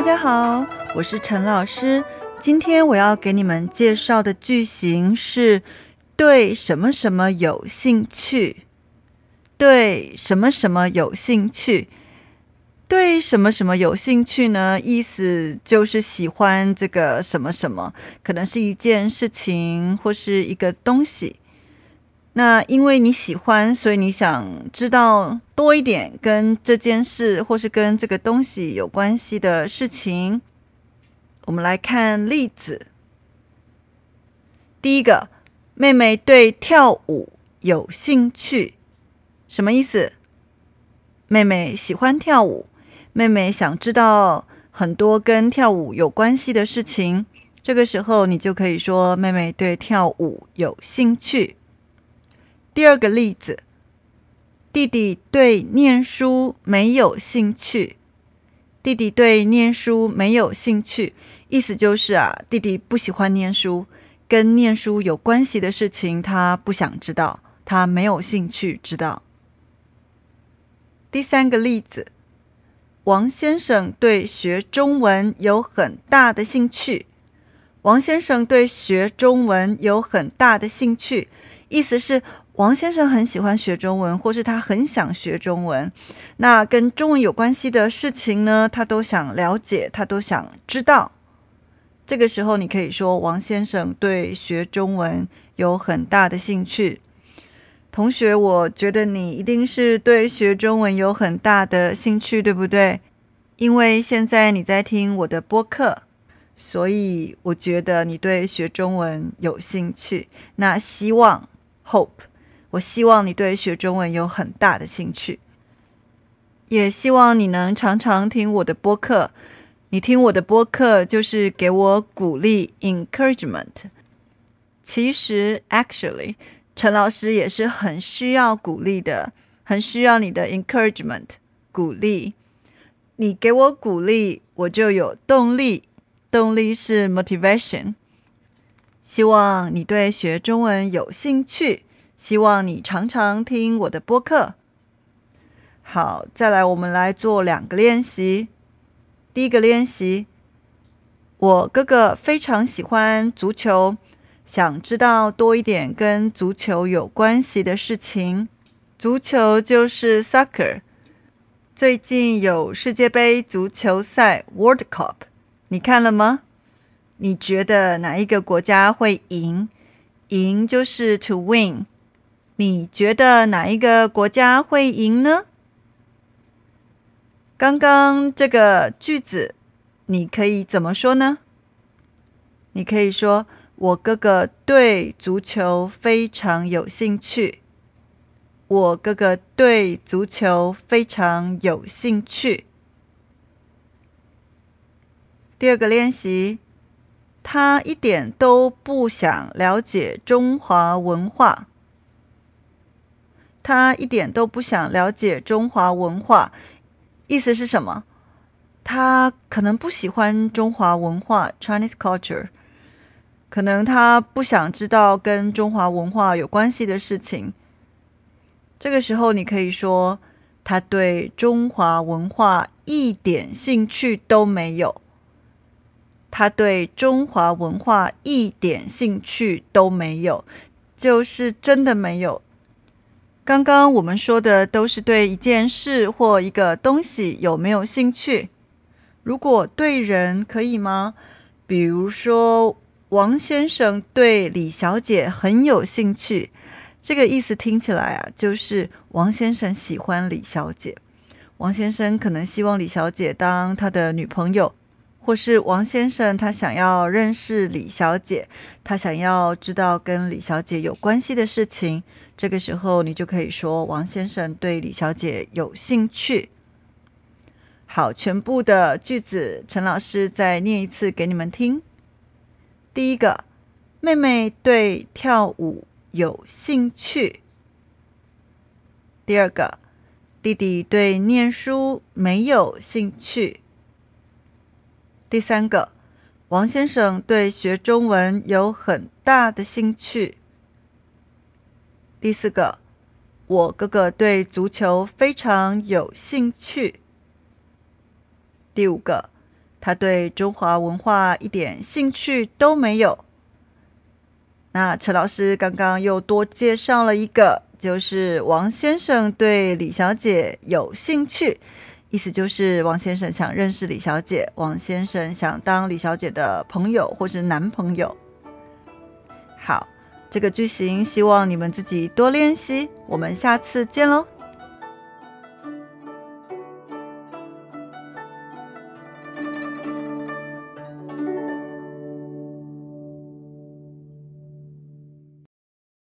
大家好，我是陈老师。今天我要给你们介绍的句型是对什么什么有兴趣，对什么什么有兴趣，对什么什么有兴趣呢？意思就是喜欢这个什么什么，可能是一件事情或是一个东西。那因为你喜欢，所以你想知道多一点跟这件事或是跟这个东西有关系的事情。我们来看例子。第一个，妹妹对跳舞有兴趣，什么意思？妹妹喜欢跳舞，妹妹想知道很多跟跳舞有关系的事情。这个时候，你就可以说妹妹对跳舞有兴趣。第二个例子，弟弟对念书没有兴趣。弟弟对念书没有兴趣，意思就是啊，弟弟不喜欢念书，跟念书有关系的事情他不想知道，他没有兴趣知道。第三个例子，王先生对学中文有很大的兴趣。王先生对学中文有很大的兴趣，意思是。王先生很喜欢学中文，或是他很想学中文。那跟中文有关系的事情呢，他都想了解，他都想知道。这个时候，你可以说王先生对学中文有很大的兴趣。同学，我觉得你一定是对学中文有很大的兴趣，对不对？因为现在你在听我的播客，所以我觉得你对学中文有兴趣。那希望，hope。我希望你对学中文有很大的兴趣，也希望你能常常听我的播客。你听我的播客就是给我鼓励 （encouragement）。其实，actually，陈老师也是很需要鼓励的，很需要你的 encouragement 鼓励。你给我鼓励，我就有动力。动力是 motivation。希望你对学中文有兴趣。希望你常常听我的播客。好，再来，我们来做两个练习。第一个练习，我哥哥非常喜欢足球，想知道多一点跟足球有关系的事情。足球就是 soccer。最近有世界杯足球赛 World Cup，你看了吗？你觉得哪一个国家会赢？赢就是 to win。你觉得哪一个国家会赢呢？刚刚这个句子，你可以怎么说呢？你可以说：“我哥哥对足球非常有兴趣。”我哥哥对足球非常有兴趣。第二个练习，他一点都不想了解中华文化。他一点都不想了解中华文化，意思是什么？他可能不喜欢中华文化 （Chinese culture），可能他不想知道跟中华文化有关系的事情。这个时候，你可以说他对中华文化一点兴趣都没有。他对中华文化一点兴趣都没有，就是真的没有。刚刚我们说的都是对一件事或一个东西有没有兴趣。如果对人可以吗？比如说，王先生对李小姐很有兴趣，这个意思听起来啊，就是王先生喜欢李小姐。王先生可能希望李小姐当他的女朋友，或是王先生他想要认识李小姐，他想要知道跟李小姐有关系的事情。这个时候，你就可以说王先生对李小姐有兴趣。好，全部的句子，陈老师再念一次给你们听。第一个，妹妹对跳舞有兴趣。第二个，弟弟对念书没有兴趣。第三个，王先生对学中文有很大的兴趣。第四个，我哥哥对足球非常有兴趣。第五个，他对中华文化一点兴趣都没有。那陈老师刚刚又多介绍了一个，就是王先生对李小姐有兴趣，意思就是王先生想认识李小姐，王先生想当李小姐的朋友或是男朋友。好，这个句型希望你们自己多练习，我们下次见喽。